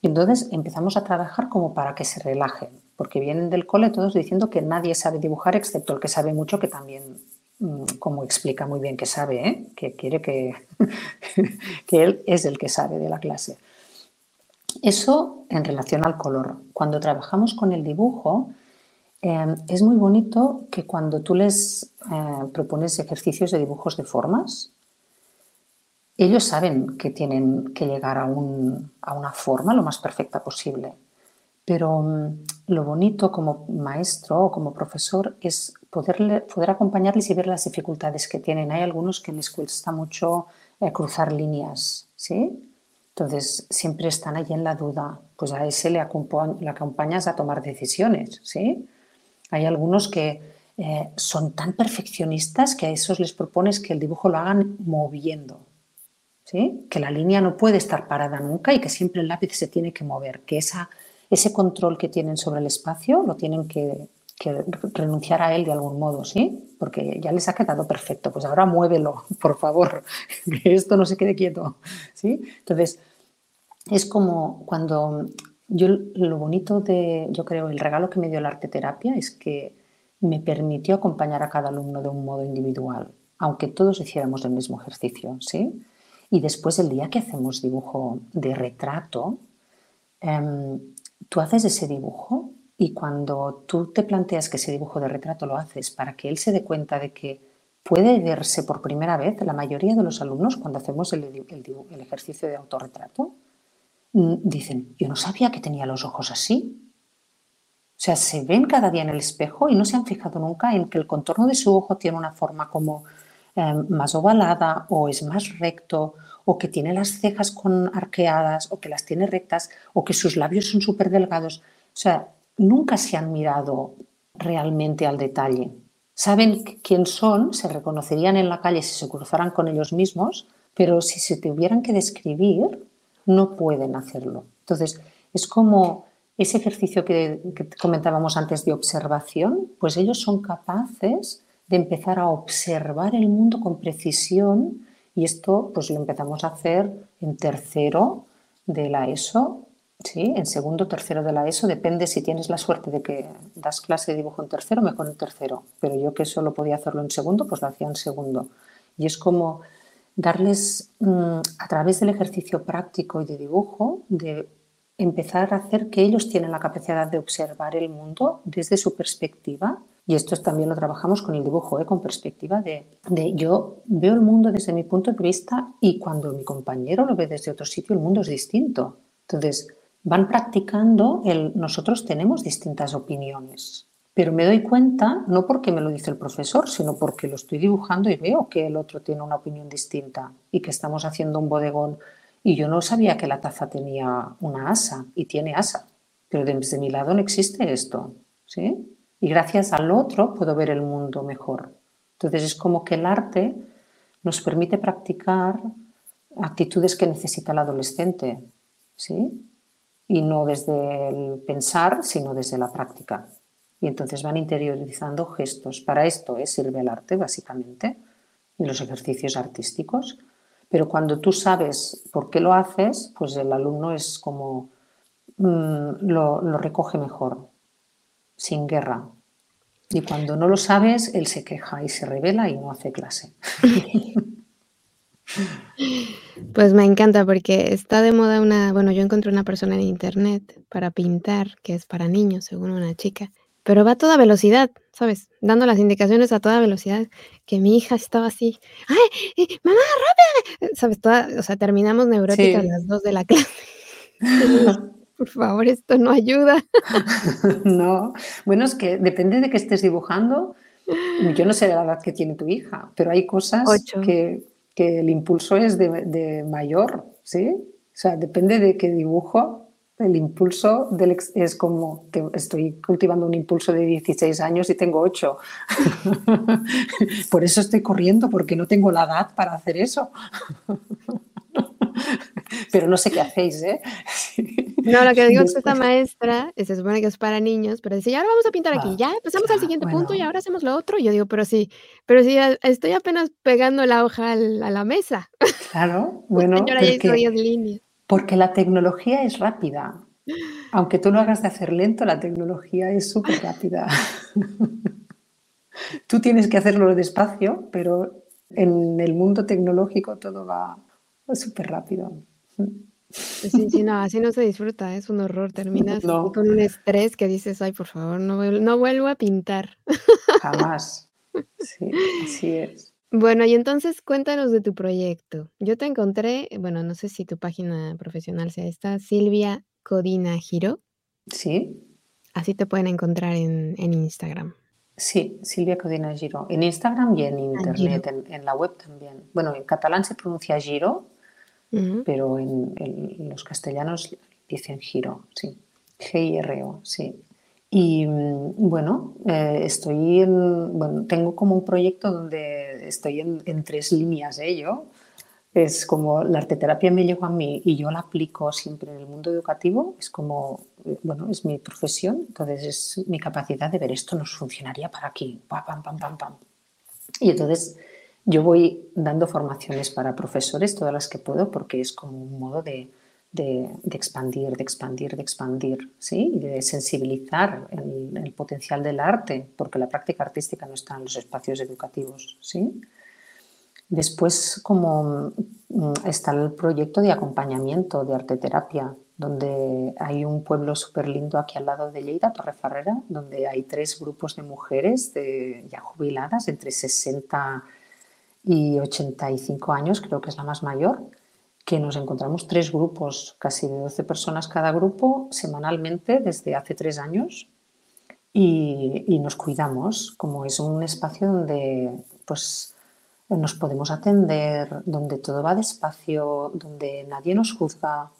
Y entonces empezamos a trabajar como para que se relajen, porque vienen del cole todos diciendo que nadie sabe dibujar excepto el que sabe mucho, que también, mm, como explica muy bien que sabe, ¿eh? que quiere que, que él es el que sabe de la clase. Eso en relación al color. Cuando trabajamos con el dibujo, em, es muy bonito que cuando tú les eh, propones ejercicios de dibujos de formas, ellos saben que tienen que llegar a, una forma lo más perfecta posible. Pero mm, lo bonito como maestro o como profesor es poder, acompañarles y ver las dificultades que tienen. Hay algunos que les cuesta mucho eh, cruzar líneas, ¿sí? Entonces, siempre están allí en la duda. Pues a ese le, acompañas a tomar decisiones, ¿sí? Hay algunos que eh, son tan perfeccionistas que a esos les propones que el dibujo lo hagan moviendo, ¿sí? Que la línea no puede estar parada nunca y que siempre el lápiz se tiene que mover, que esa, ese control que tienen sobre el espacio lo tienen que, que renunciar a él de algún modo, ¿sí? Porque ya les ha quedado perfecto, pues ahora muévelo, por favor, que esto no se quede quieto, ¿sí? Entonces, es como cuando yo lo bonito de, yo creo, el regalo que me dio la arte terapia es que me permitió acompañar a cada alumno de un modo individual, aunque todos hiciéramos el mismo ejercicio, ¿sí? Y después el día que hacemos dibujo de retrato, em, tú haces ese dibujo y cuando tú te planteas que ese dibujo de retrato lo haces para que él se dé cuenta de que puede verse por primera vez, la mayoría de los alumnos cuando hacemos el, ejercicio de autorretrato, mm, dicen, yo no sabía que tenía los ojos así. O sea, se ven cada día en el espejo y no se han fijado nunca en que el contorno de su ojo tiene una forma como em, más ovalada o es más recto o que tiene las cejas con arqueadas o que las tiene rectas o que sus labios son súper delgados. O sea, nunca se han mirado realmente al detalle. Saben quién son, se reconocerían en la calle si se cruzaran con ellos mismos, pero si se tuvieran que describir, no pueden hacerlo. Entonces, es como ese ejercicio que, comentábamos antes de observación, pues ellos son capaces de empezar a observar el mundo con precisión y esto pues lo empezamos a hacer en tercero de la ESO, ¿sí? en segundo, tercero de la ESO, depende si tienes la suerte de que das clase de dibujo en tercero, mejor en tercero, pero yo que solo podía hacerlo en segundo, pues lo hacía en segundo. Y es como darles mm, a través del ejercicio práctico y de dibujo, de empezar a hacer que ellos tienen la capacidad de observar el mundo desde su perspectiva. Y esto también lo trabajamos con el dibujo, ¿eh? con perspectiva de, de, yo veo el mundo desde mi punto de vista y cuando mi compañero lo ve desde otro sitio, el mundo es distinto. Entonces, van practicando el nosotros tenemos distintas opiniones. Pero me doy cuenta, no porque me lo dice el profesor, sino porque lo estoy dibujando y veo que el otro tiene una opinión distinta y que estamos haciendo un bodegón. Y yo no sabía que la taza tenía una asa y tiene asa, pero desde mi lado no existe esto. ¿sí? Y gracias al otro puedo ver el mundo mejor. Entonces es como que el arte nos permite practicar actitudes que necesita el adolescente, ¿sí? Y no desde el pensar, sino desde la práctica y entonces van interiorizando gestos. Para esto ¿eh? sirve el arte, básicamente, y los ejercicios artísticos. Pero cuando tú sabes por qué lo haces, pues el alumno es como mm, lo, lo recoge mejor, sin guerra. Y cuando no lo sabes, él se queja y se revela y no hace clase. Pues me encanta porque está de moda una, bueno, yo encontré una persona en internet para pintar, que es para niños, según una chica, pero va a toda velocidad, ¿sabes? Dando las indicaciones a toda velocidad, que mi hija estaba así, ¡ay, eh, mamá, rápido! ¿Sabes? o sea, terminamos neuróticas las dos de la clase. Por favor, esto no ayuda. no, bueno, es que depende de que estés dibujando. Yo no sé la edad que tiene tu hija, pero hay cosas que, que, el impulso es de, de mayor, ¿sí? O sea, depende de qué dibujo el impulso del es como que estoy cultivando un impulso de 16 años y tengo 8. Por eso estoy corriendo, porque no tengo la edad para hacer eso. Pero no sé qué hacéis, ¿eh? No, lo que digo es que esta maestra se supone que es para niños, pero dice, ya ahora vamos a pintar aquí, ah, ya pasamos al siguiente punto y ahora hacemos lo otro. yo digo, pero sí, pero sí, estoy apenas pegando la hoja a la mesa. Claro, bueno. líneas. Porque la tecnología es rápida. Aunque tú lo hagas de hacer lento, la tecnología es súper rápida. tú tienes que hacerlo despacio, pero en el mundo tecnológico todo va súper rápido. Sí, sí, no, así no se disfruta, es un horror. Terminas con un estrés que dices, ay, por favor, no, no vuelvo a pintar. Jamás. Sí, así es. Bueno, y entonces cuéntanos de tu proyecto. Yo te encontré, bueno, no sé si tu página profesional sea esta, Silvia Codina Giro. Sí. Así te pueden encontrar en, Instagram. Sí, Silvia Codina Giro. En Instagram y en internet, en, la web también. Bueno, en catalán se pronuncia Giro, pero en, en, los castellanos dicen Giro, sí. G-I-R-O, sí. Y mm, bueno, eh, estoy en, bueno, tengo como un proyecto donde estoy en, en tres líneas de ello. Es como la arteterapia me llegó a mí y yo la aplico siempre en el mundo educativo. Es como, eh, bueno, es mi profesión, entonces es mi capacidad de ver esto nos funcionaría para aquí, pam, pam, pam, pam, pam. Y entonces yo voy dando formaciones para profesores, todas las que puedo, porque es como un modo de, de, expandir, de expandir, de expandir, ¿sí? Y de sensibilizar el, potencial del arte, porque la práctica artística no está en los espacios educativos, ¿sí? Después, como mm, está el proyecto de acompañamiento de arte terapia, donde hay un pueblo súper lindo aquí al lado de Lleida, Torrefarrera, donde hay tres grupos de mujeres ya jubiladas, entre 60 y 85 años, creo que es la más mayor, que nos encontramos tres grupos, casi de 12 personas cada grupo, semanalmente desde hace tres años y, nos cuidamos, como es un espacio donde pues, nos podemos atender, donde todo va despacio, donde nadie nos juzga,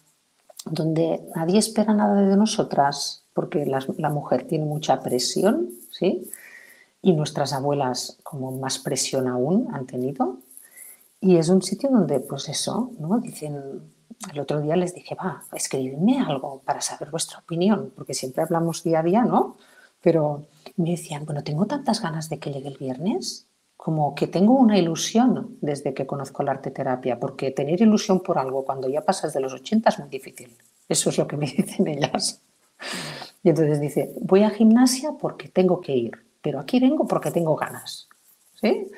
donde nadie espera nada de nosotras, porque la, mujer tiene mucha presión, ¿sí? Y nuestras abuelas como más presión aún han tenido. Y es un sitio donde, pues eso, ¿no? Dicen, el otro día les dije, va, escribidme algo para saber vuestra opinión, porque siempre hablamos día a día, ¿no? Pero me decían, bueno, tengo tantas ganas de que llegue el viernes, como que tengo una ilusión desde que conozco la arte terapia, porque tener ilusión por algo cuando ya pasas de los 80 es muy difícil. Eso es lo que me dicen ellas. Y entonces dice, voy a gimnasia porque tengo que ir, pero aquí vengo porque tengo ganas. ¿Sí?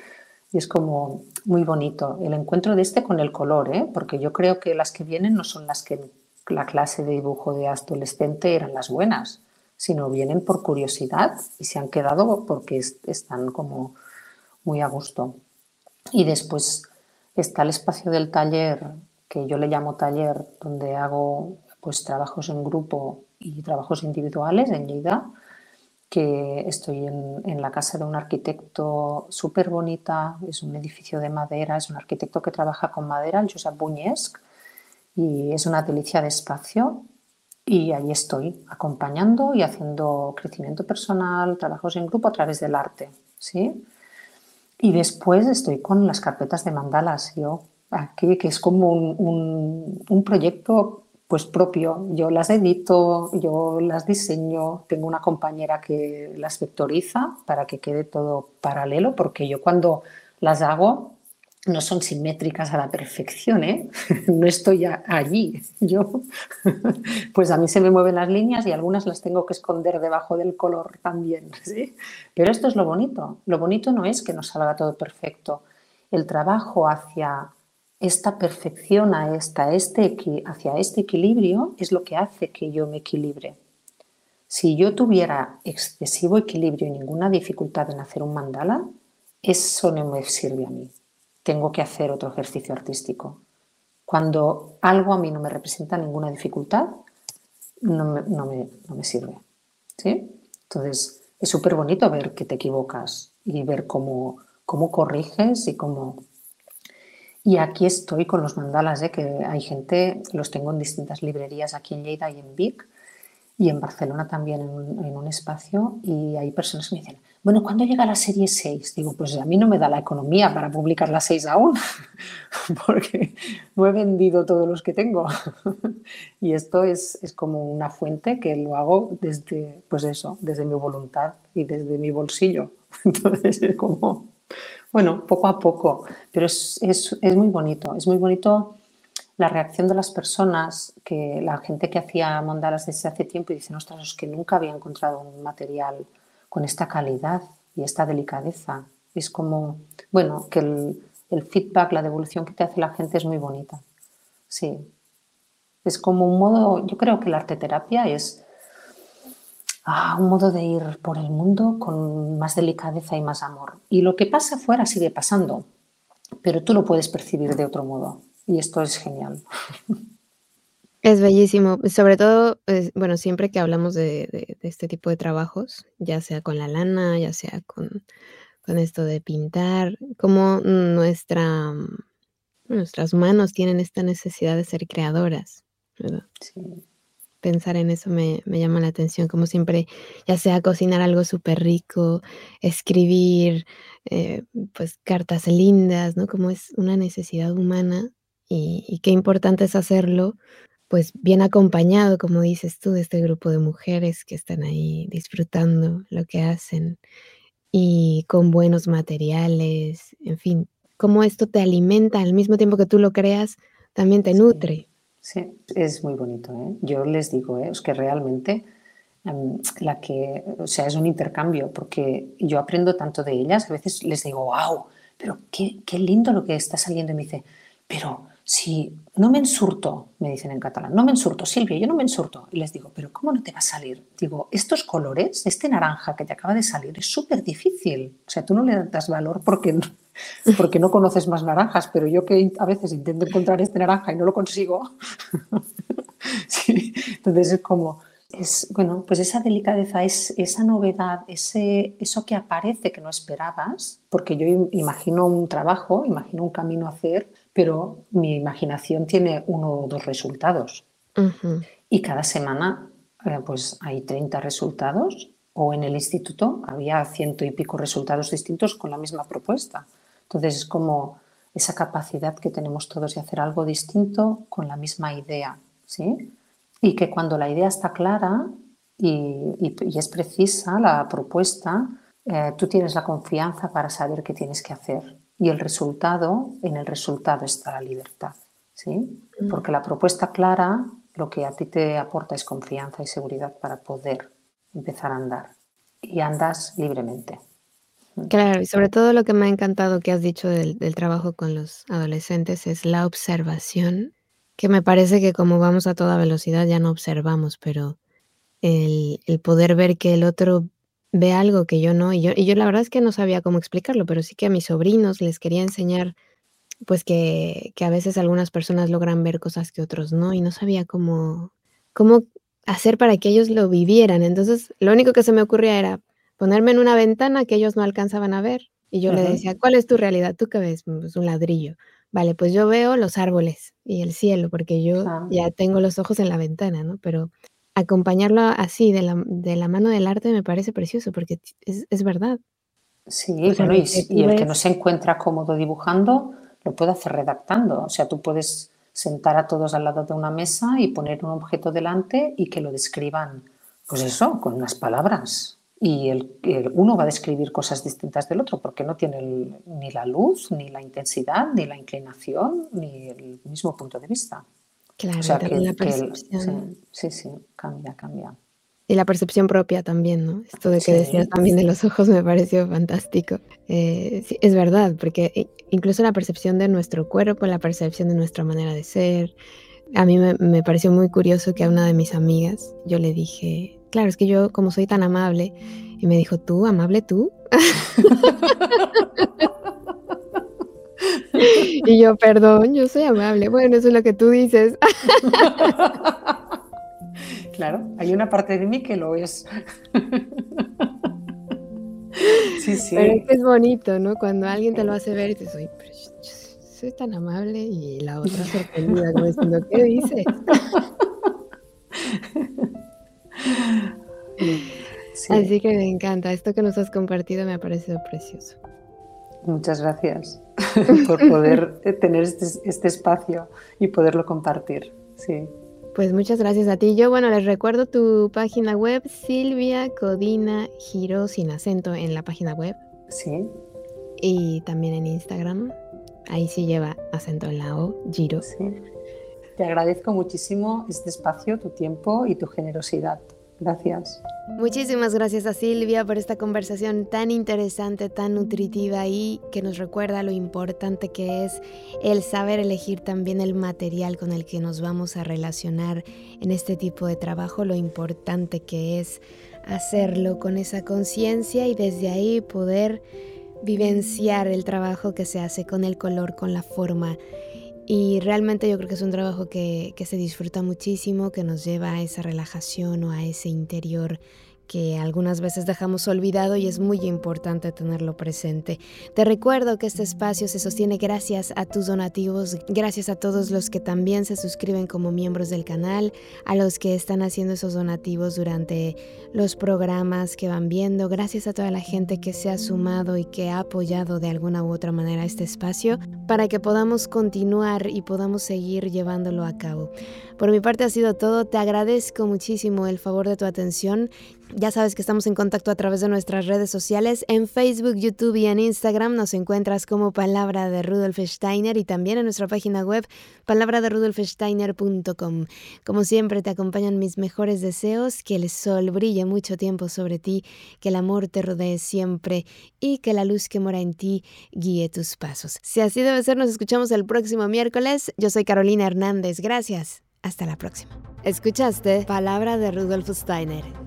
Y es como muy bonito el encuentro de este con el color, ¿eh? porque yo creo que las que vienen no son las que la clase de dibujo de adolescente eran las buenas, sino vienen por curiosidad y se han quedado porque están como muy a gusto. Y después está el espacio del taller, que yo le llamo taller, donde hago pues trabajos en grupo y trabajos individuales en Lleida, que estoy en, la casa de un arquitecto súper bonita, es un edificio de madera, es un arquitecto que trabaja con madera, el Josep Buñesc, y es una delicia de espacio. Y ahí estoy acompañando y haciendo crecimiento personal, trabajos en grupo a través del arte. ¿sí? Y después estoy con las carpetas de mandalas, yo aquí, que es como un, un, proyecto pues propio. Yo las edito, yo las diseño, tengo una compañera que las vectoriza para que quede todo paralelo, porque yo cuando las hago no son simétricas a la perfección, ¿eh? no estoy allí. Yo, pues a mí se me mueven las líneas y algunas las tengo que esconder debajo del color también. ¿sí? Pero esto es lo bonito. Lo bonito no es que nos salga todo perfecto. El trabajo hacia esta perfección, a esta, este, hacia este equilibrio, es lo que hace que yo me equilibre. Si yo tuviera excesivo equilibrio y ninguna dificultad en hacer un mandala, eso no me sirve a mí tengo que hacer otro ejercicio artístico. Cuando algo a mí no me representa ninguna dificultad, no me, sirve. ¿sí? Entonces, es súper bonito ver que te equivocas y ver cómo, cómo corriges y cómo... Y aquí estoy con los mandalas, ¿eh? que hay gente, los tengo en distintas librerías aquí en Lleida y en Vic, y en Barcelona también en en un espacio, y hay personas que me dicen, bueno, ¿cuándo llega la serie 6? Digo, pues a mí no me da la economía para publicar la 6 aún, porque no he vendido todos los que tengo. y esto es, es, como una fuente que lo hago desde, pues eso, desde mi voluntad y desde mi bolsillo. Entonces es como, bueno, poco a poco, pero es, es, es muy bonito, es muy bonito la reacción de las personas, que la gente que hacía mandalas desde hace tiempo y dicen, ostras, es que nunca había encontrado un material con esta calidad y esta delicadeza. Es como, bueno, que el, feedback, la devolución que te hace la gente es muy bonita. Sí. Es como un modo, yo creo que la arte terapia es ah, un modo de ir por el mundo con más delicadeza y más amor. Y lo que pasa afuera sigue pasando, pero tú lo puedes percibir de otro modo. Y esto es genial. Es bellísimo, sobre todo, pues, bueno, siempre que hablamos de, este tipo de trabajos, ya sea con la lana, ya sea con, esto de pintar, como nuestra, nuestras manos tienen esta necesidad de ser creadoras, Pensar en eso me, llama la atención, como siempre, ya sea cocinar algo súper rico, escribir, eh, pues cartas lindas, ¿no? Como es una necesidad humana y, y qué importante es hacerlo pues bien acompañado, como dices tú, de este grupo de mujeres que están ahí disfrutando lo que hacen y con buenos materiales, en fin, cómo esto te alimenta al mismo tiempo que tú lo creas, también te nutre. Sí, es muy bonito. ¿eh? Yo les digo, ¿eh? es que realmente em, la que, o sea, es un intercambio, porque yo aprendo tanto de ellas, a veces les digo, wow, pero qué, qué lindo lo que está saliendo, y me dice, pero si no me ensurto, me dicen en catalán, no me ensurto, Silvia, yo no me ensurto. Y les digo, pero ¿cómo no te va a salir? Digo, estos colores, este naranja que te acaba de salir es súper difícil. O sea, tú no le das valor porque, porque no conoces más naranjas, pero yo que a veces intento encontrar este naranja y no lo consigo. entonces es como, es, bueno, pues esa delicadeza, es, esa novedad, ese, eso que aparece que no esperabas, porque yo imagino un trabajo, imagino un camino a hacer, pero mi imaginación tiene uno o dos resultados. Y cada semana eh, pues hay 30 resultados o en el instituto había ciento y pico resultados distintos con la misma propuesta. Entonces es como esa capacidad que tenemos todos de hacer algo distinto con la misma idea, ¿sí? Y que cuando la idea está clara y, es precisa la propuesta, eh, tú tienes la confianza para saber qué tienes que hacer. Y el resultado, en el resultado está la libertad, ¿sí? Mm. Porque la propuesta clara lo que a ti te aporta es confianza y seguridad para poder empezar a andar. Y andas libremente. Claro, y sobre todo lo que me ha encantado que has dicho del, trabajo con los adolescentes es la observación, que me parece que como vamos a toda velocidad ya no observamos, pero el, poder ver que el otro ve algo que yo no, y yo, y yo la verdad es que no sabía cómo explicarlo, pero sí que a mis sobrinos les quería enseñar pues que, que a veces algunas personas logran ver cosas que otros no, y no sabía cómo, cómo hacer para que ellos lo vivieran. Entonces, lo único que se me ocurría era, ponerme en una ventana que ellos no alcanzaban a ver. Y yo le decía, ¿cuál es tu realidad? ¿Tú qué ves? Pues un ladrillo. Vale, pues yo veo los árboles y el cielo, porque yo ya tengo los ojos en la ventana, ¿no? Pero acompañarlo así de la, de la mano del arte me parece precioso, porque es, es verdad. Sí, bueno, y, y, el que no se encuentra cómodo dibujando, lo puede hacer redactando. O sea, tú puedes sentar a todos al lado de una mesa y poner un objeto delante y que lo describan, pues eso, con unas palabras y el, uno va a describir cosas distintas del otro porque no tiene ni la luz, ni la intensidad, ni la inclinación, ni el mismo punto de vista. Claro, la percepción. sí, sí, cambia, cambia. Y la percepción propia también, ¿no? Esto de que decías también de los ojos me pareció fantástico. Eh, sí, es verdad, porque incluso la percepción de nuestro cuerpo, la percepción de nuestra manera de ser. A mí me, me pareció muy curioso que a una de mis amigas yo le dije, Claro, es que yo como soy tan amable, y me dijo, ¿tú, amable tú? y yo, perdón, yo soy amable. Bueno, eso es lo que tú dices. claro, hay una parte de mí que lo es. sí, sí. Pero es que es bonito, ¿no? Cuando alguien te lo hace ver y te soy, pero soy tan amable y la otra sorprendida como diciendo, ¿qué dices? Así que me encanta. Esto que nos has compartido me ha parecido precioso. Muchas gracias por poder tener este, este, espacio y poderlo compartir. Sí. Pues muchas gracias a ti. Yo, bueno, les recuerdo tu página web, Silvia Codina Giro, sin acento en la página web. Sí. Y también en Instagram. Ahí sí lleva acento en la O, Giro. Sí. Te agradezco muchísimo este espacio, tu tiempo y tu generosidad. Gracias. Muchísimas gracias a Silvia por esta conversación tan interesante, tan nutritiva y que nos recuerda lo importante que es el saber elegir también el material con el que nos vamos a relacionar en este tipo de trabajo, lo importante que es hacerlo con esa conciencia y desde ahí poder vivenciar el trabajo que se hace con el color, con la forma y realmente yo creo que es un trabajo que, que, se disfruta muchísimo, que nos lleva a esa relajación o a ese interior que algunas veces dejamos olvidado y es muy importante tenerlo presente. Te recuerdo que este espacio se sostiene gracias a tus donativos, gracias a todos los que también se suscriben como miembros del canal, a los que están haciendo esos donativos durante los programas que van viendo, gracias a toda la gente que se ha sumado y que ha apoyado de alguna u otra manera este espacio para que podamos continuar y podamos seguir llevándolo a cabo. Por mi parte ha sido todo, te agradezco muchísimo el favor de tu atención ya sabes que estamos en contacto a través de nuestras redes sociales. En Facebook, YouTube y en Instagram nos encuentras como Palabra de Rudolf Steiner y también en nuestra página web palabraderudolfsteiner.com. Como siempre te acompañan mis mejores deseos, que el sol brille mucho tiempo sobre ti, que el amor te rodee siempre y que la luz que mora en ti guíe tus pasos. Si así debe ser, nos escuchamos el próximo miércoles. Yo soy Carolina Hernández. Gracias. Hasta la próxima. Escuchaste Palabra de Rudolf Steiner.